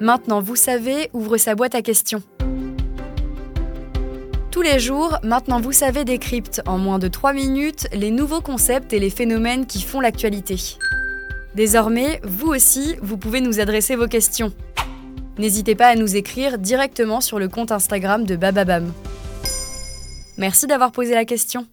Maintenant vous savez ouvre sa boîte à questions. Tous les jours, Maintenant vous savez décrypte en moins de 3 minutes les nouveaux concepts et les phénomènes qui font l'actualité. Désormais, vous aussi, vous pouvez nous adresser vos questions. N'hésitez pas à nous écrire directement sur le compte Instagram de Bababam. Merci d'avoir posé la question.